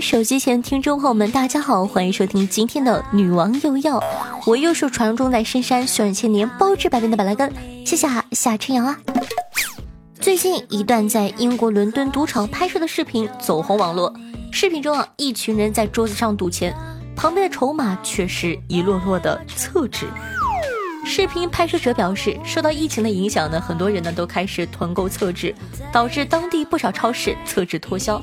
手机前听众朋友们，大家好，欢迎收听今天的女王又要，我又是传说中在深山修炼千年、包治百病的板蓝根，谢谢夏春阳啊。最近一段在英国伦敦赌场拍摄的视频走红网络，视频中啊，一群人在桌子上赌钱，旁边的筹码却是一摞摞的厕纸。视频拍摄者表示，受到疫情的影响呢，很多人呢都开始囤购厕纸，导致当地不少超市厕纸脱销。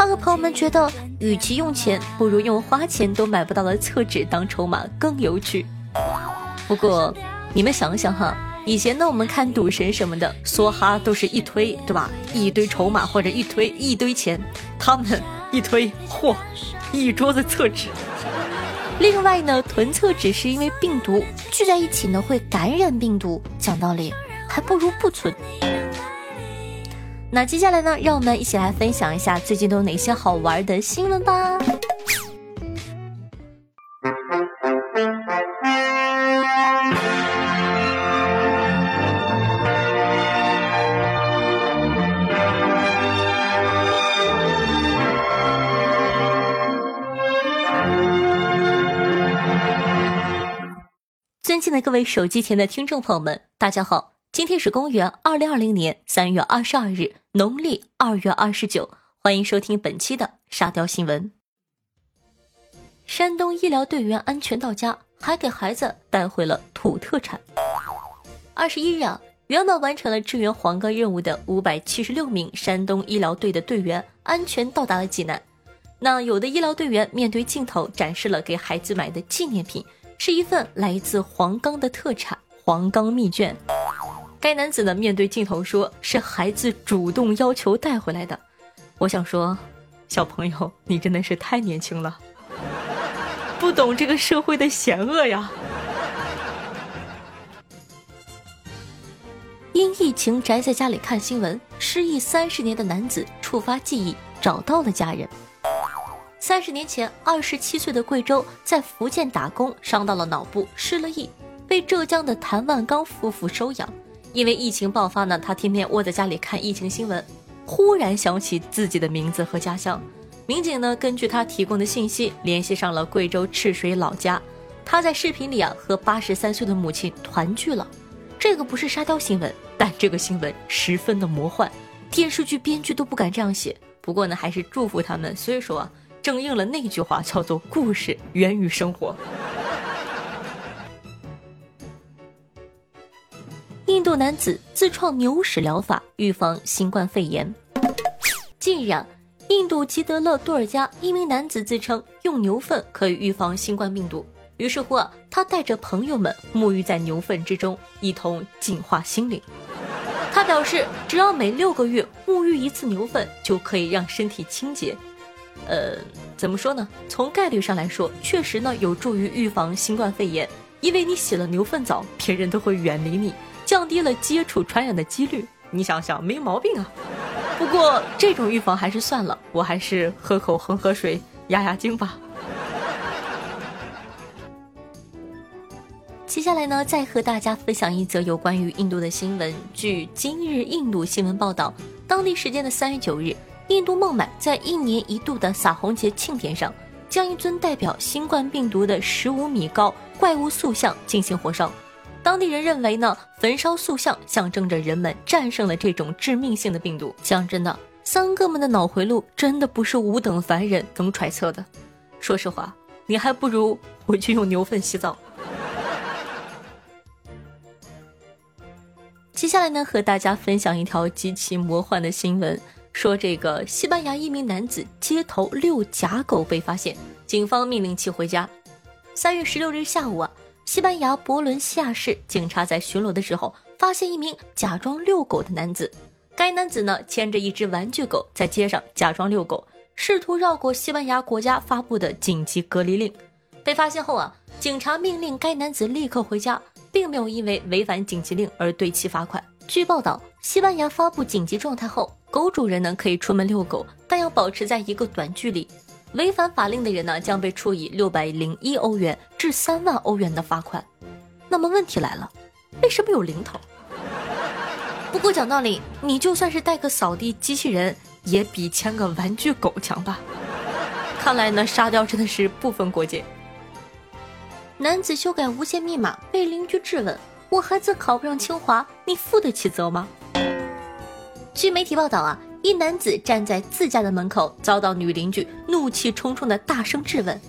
他和朋友们觉得，与其用钱，不如用花钱都买不到的厕纸当筹码更有趣。不过，你们想想哈，以前呢我们看赌神什么的，梭哈都是一推，对吧？一堆筹码或者一推一堆钱，他们一推，嚯，一桌子厕纸。另外呢，囤厕纸是因为病毒聚在一起呢会感染病毒。讲道理，还不如不存。那接下来呢，让我们一起来分享一下最近都有哪些好玩的新闻吧。尊敬的各位手机前的听众朋友们，大家好！今天是公元二零二零年三月二十二日，农历二月二十九。欢迎收听本期的沙雕新闻。山东医疗队员安全到家，还给孩子带回了土特产。二十一日啊，圆满完成了支援黄冈任务的五百七十六名山东医疗队的队员安全到达了济南。那有的医疗队员面对镜头展示了给孩子买的纪念品。是一份来自黄冈的特产——黄冈蜜卷。该男子呢，面对镜头说：“是孩子主动要求带回来的。”我想说，小朋友，你真的是太年轻了，不懂这个社会的险恶呀！因疫情宅在家里看新闻，失忆三十年的男子触发记忆，找到了家人。三十年前，二十七岁的贵州在福建打工，伤到了脑部，失了忆，被浙江的谭万刚夫妇收养。因为疫情爆发呢，他天天窝在家里看疫情新闻，忽然想起自己的名字和家乡。民警呢，根据他提供的信息，联系上了贵州赤水老家。他在视频里啊，和八十三岁的母亲团聚了。这个不是沙雕新闻，但这个新闻十分的魔幻，电视剧编剧都不敢这样写。不过呢，还是祝福他们。所以说啊。正应了那句话，叫做“故事源于生活”。印度男子自创牛屎疗法预防新冠肺炎。近日，印度吉德勒多尔加一名男子自称用牛粪可以预防新冠病毒，于是乎啊，他带着朋友们沐浴在牛粪之中，一同净化心灵。他表示，只要每六个月沐浴一次牛粪，就可以让身体清洁。呃，怎么说呢？从概率上来说，确实呢有助于预防新冠肺炎，因为你洗了牛粪澡，别人都会远离你，降低了接触传染的几率。你想想，没毛病啊。不过这种预防还是算了，我还是喝口恒河水压压惊吧。接下来呢，再和大家分享一则有关于印度的新闻。据今日印度新闻报道，当地时间的三月九日。印度孟买在一年一度的撒红节庆典上，将一尊代表新冠病毒的十五米高怪物塑像进行火烧。当地人认为呢，焚烧塑像象征着人们战胜了这种致命性的病毒。讲真的，三哥们的脑回路真的不是五等凡人能揣测的。说实话，你还不如回去用牛粪洗澡。接下来呢，和大家分享一条极其魔幻的新闻。说这个西班牙一名男子街头遛假狗被发现，警方命令其回家。三月十六日下午啊，西班牙博伦西亚市警察在巡逻的时候，发现一名假装遛狗的男子。该男子呢牵着一只玩具狗在街上假装遛狗，试图绕过西班牙国家发布的紧急隔离令。被发现后啊，警察命令该男子立刻回家，并没有因为违反紧急令而对其罚款。据报道，西班牙发布紧急状态后。狗主人呢可以出门遛狗，但要保持在一个短距离。违反法令的人呢将被处以六百零一欧元至三万欧元的罚款。那么问题来了，为什么有零头？不过讲道理，你就算是带个扫地机器人，也比牵个玩具狗强吧。看来呢，沙雕真的是不分国界。男子修改无线密码被邻居质问：“我孩子考不上清华，你负得起责吗？”据媒体报道啊，一男子站在自家的门口，遭到女邻居怒气冲冲的大声质问：“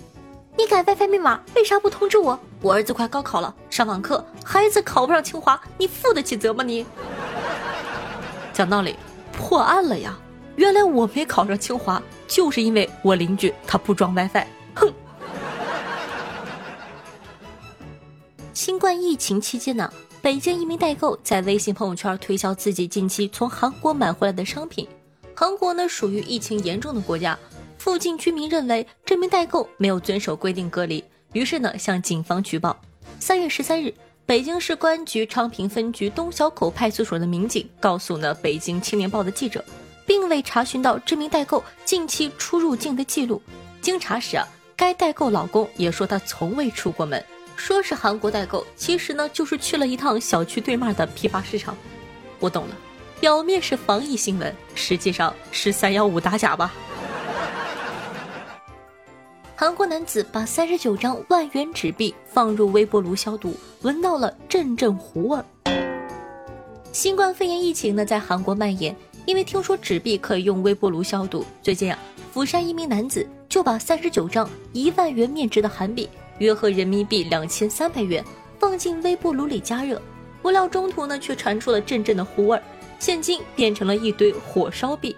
你改 WiFi 密码，为啥不通知我？我儿子快高考了，上网课，孩子考不上清华，你负得起责吗？你？”讲道理，破案了呀！原来我没考上清华，就是因为我邻居他不装 WiFi。哼！新冠疫情期间呢，北京一名代购在微信朋友圈推销自己近期从韩国买回来的商品。韩国呢属于疫情严重的国家，附近居民认为这名代购没有遵守规定隔离，于是呢向警方举报。三月十三日。北京市公安局昌平分局东小口派出所的民警告诉呢北京青年报的记者，并未查询到这名代购近期出入境的记录。经查实啊，该代购老公也说他从未出过门，说是韩国代购，其实呢就是去了一趟小区对面的批发市场。我懂了，表面是防疫新闻，实际上是三幺五打假吧。韩国男子把三十九张万元纸币放入微波炉消毒，闻到了阵阵糊味。新冠肺炎疫情呢在韩国蔓延，因为听说纸币可以用微波炉消毒，最近啊，釜山一名男子就把三十九张一万元面值的韩币，约合人民币两千三百元，放进微波炉里加热，不料中途呢却传出了阵阵的糊味，现金变成了一堆火烧币。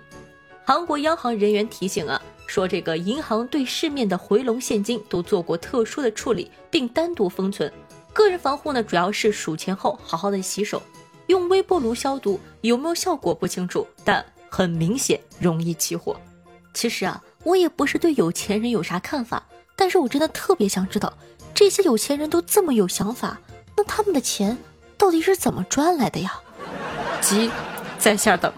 韩国央行人员提醒啊。说这个银行对市面的回笼现金都做过特殊的处理，并单独封存。个人防护呢，主要是数钱后好好的洗手，用微波炉消毒有没有效果不清楚，但很明显容易起火。其实啊，我也不是对有钱人有啥看法，但是我真的特别想知道，这些有钱人都这么有想法，那他们的钱到底是怎么赚来的呀？急，在线等。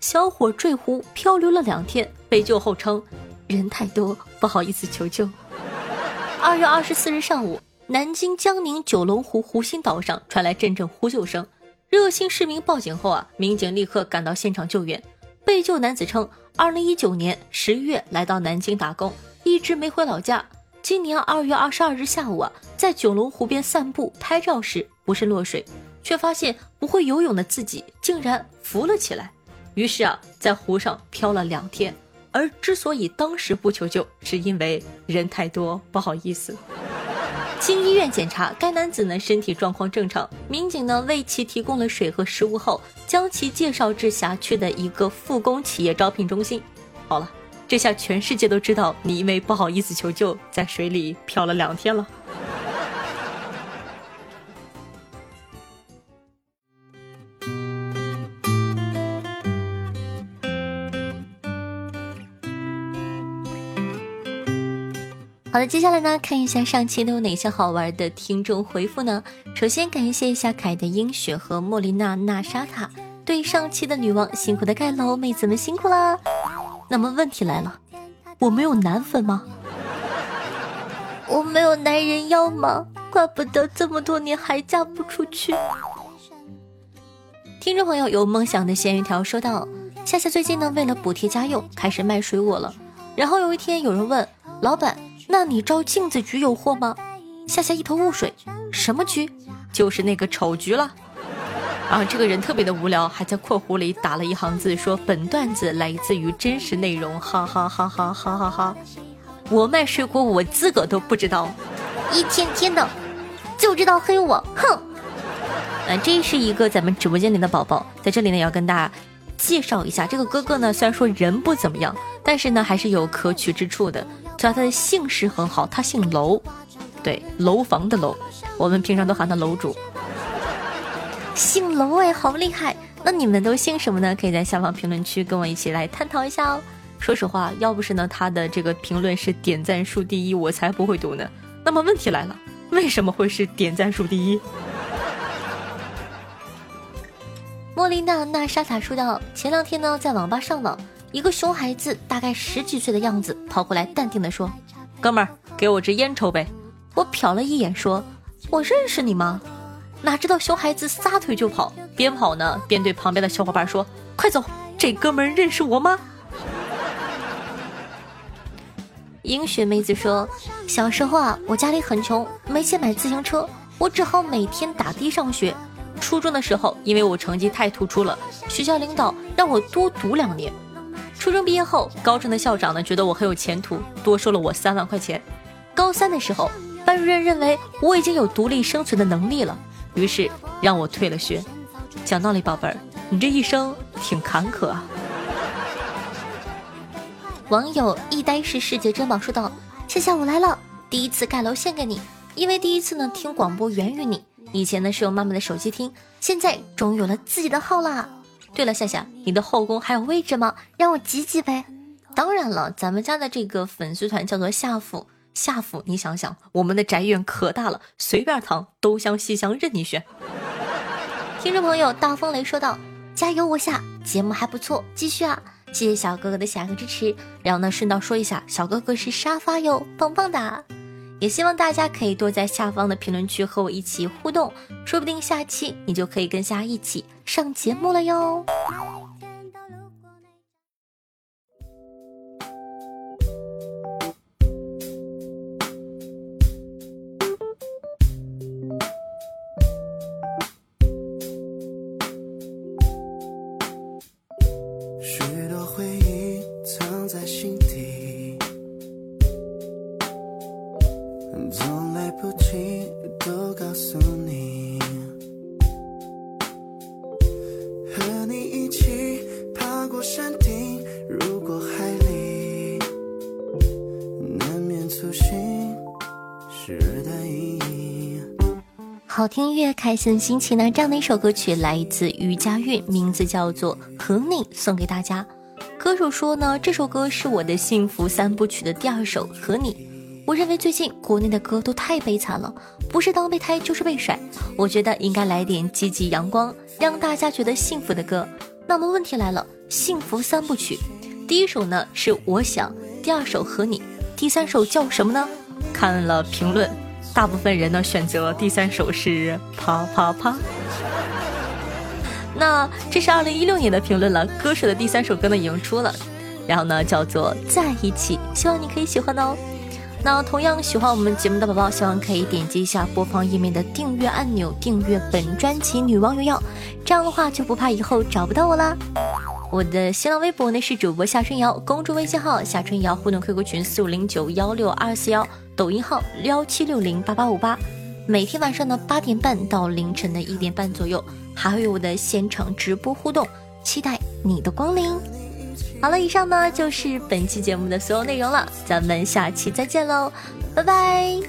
小伙坠湖漂流了两天，被救后称人太多，不好意思求救。二月二十四日上午，南京江宁九龙湖湖心岛上传来阵阵呼救声，热心市民报警后啊，民警立刻赶到现场救援。被救男子称，二零一九年十一月来到南京打工，一直没回老家。今年二月二十二日下午啊，在九龙湖边散步拍照时不慎落水，却发现不会游泳的自己竟然浮了起来。于是啊，在湖上漂了两天，而之所以当时不求救，是因为人太多，不好意思。经医院检查，该男子呢身体状况正常。民警呢为其提供了水和食物后，将其介绍至辖区的一个复工企业招聘中心。好了，这下全世界都知道你因为不好意思求救，在水里漂了两天了。好的，接下来呢，看一下上期都有哪些好玩的听众回复呢？首先感谢一下凯的英雪和莫莉娜娜莎塔，对上期的女王辛苦的盖楼妹子们辛苦啦。那么问题来了，我没有男粉吗？我没有男人要吗？怪不得这么多年还嫁不出去。听众朋友有梦想的咸鱼条说道：夏夏最近呢，为了补贴家用，开始卖水果了。然后有一天有人问老板。那你照镜子局有货吗？夏夏一头雾水，什么局？就是那个丑局了。啊，这个人特别的无聊，还在括弧里打了一行字，说本段子来自于真实内容，哈哈哈哈哈哈哈。我卖水果，我自个都不知道，一天天的就知道黑我，哼。啊，这是一个咱们直播间里的宝宝，在这里呢，要跟大家介绍一下，这个哥哥呢，虽然说人不怎么样，但是呢，还是有可取之处的。主要他的姓氏很好，他姓楼，对，楼房的楼，我们平常都喊他楼主。姓楼哎，好厉害！那你们都姓什么呢？可以在下方评论区跟我一起来探讨一下哦。说实话，要不是呢他的这个评论是点赞数第一，我才不会读呢。那么问题来了，为什么会是点赞数第一？莫莉娜娜莎塔说道：前两天呢在网吧上网。一个熊孩子，大概十几岁的样子，跑过来，淡定地说：“哥们儿，给我支烟抽呗。”我瞟了一眼，说：“我认识你吗？”哪知道熊孩子撒腿就跑，边跑呢边对旁边的小伙伴说：“快走，这哥们儿认识我吗？”英雪妹子说：“小时候啊，我家里很穷，没钱买自行车，我只好每天打的上学。初中的时候，因为我成绩太突出了，学校领导让我多读两年。初中毕业后，高中的校长呢觉得我很有前途，多收了我三万块钱。高三的时候，班主任认为我已经有独立生存的能力了，于是让我退了学。讲道理，宝贝儿，你这一生挺坎坷啊。”网友一呆是世界珍宝说道：“谢谢我来了，第一次盖楼献给你，因为第一次呢听广播源于你，以前呢是用妈妈的手机听，现在终于有了自己的号啦。对了，夏夏，你的后宫还有位置吗？让我挤挤呗。当然了，咱们家的这个粉丝团叫做夏府，夏府，你想想，我们的宅院可大了，随便躺，东厢西厢任你选。”听众朋友大风雷说道：“加油，我夏，节目还不错，继续啊。”谢谢小哥哥的下个支持，然后呢，顺道说一下，小哥哥是沙发哟，棒棒哒！也希望大家可以多在下方的评论区和我一起互动，说不定下期你就可以跟夏一起上节目了哟。好听音乐，开心心情呢。这样的一首歌曲来自于佳韵，名字叫做《和你》，送给大家。歌手说呢，这首歌是我的幸福三部曲的第二首《和你》。我认为最近国内的歌都太悲惨了，不是当备胎就是被甩。我觉得应该来点积极阳光，让大家觉得幸福的歌。那么问题来了，幸福三部曲，第一首呢是我想，第二首和你，第三首叫什么呢？看了评论。大部分人呢选择第三首是啪啪啪，那这是二零一六年的评论了。歌手的第三首歌呢已经出了，然后呢叫做在一起，希望你可以喜欢哦。那同样喜欢我们节目的宝宝，希望可以点击一下播放页面的订阅按钮，订阅本专辑《女王有药》，这样的话就不怕以后找不到我啦。我的新浪微博呢是主播夏春瑶，公众微信号夏春瑶，互动 QQ 群四五零九幺六二四幺。抖音号幺七六零八八五八，每天晚上的八点半到凌晨的一点半左右，还会有我的现场直播互动，期待你的光临。好了，以上呢就是本期节目的所有内容了，咱们下期再见喽，拜拜。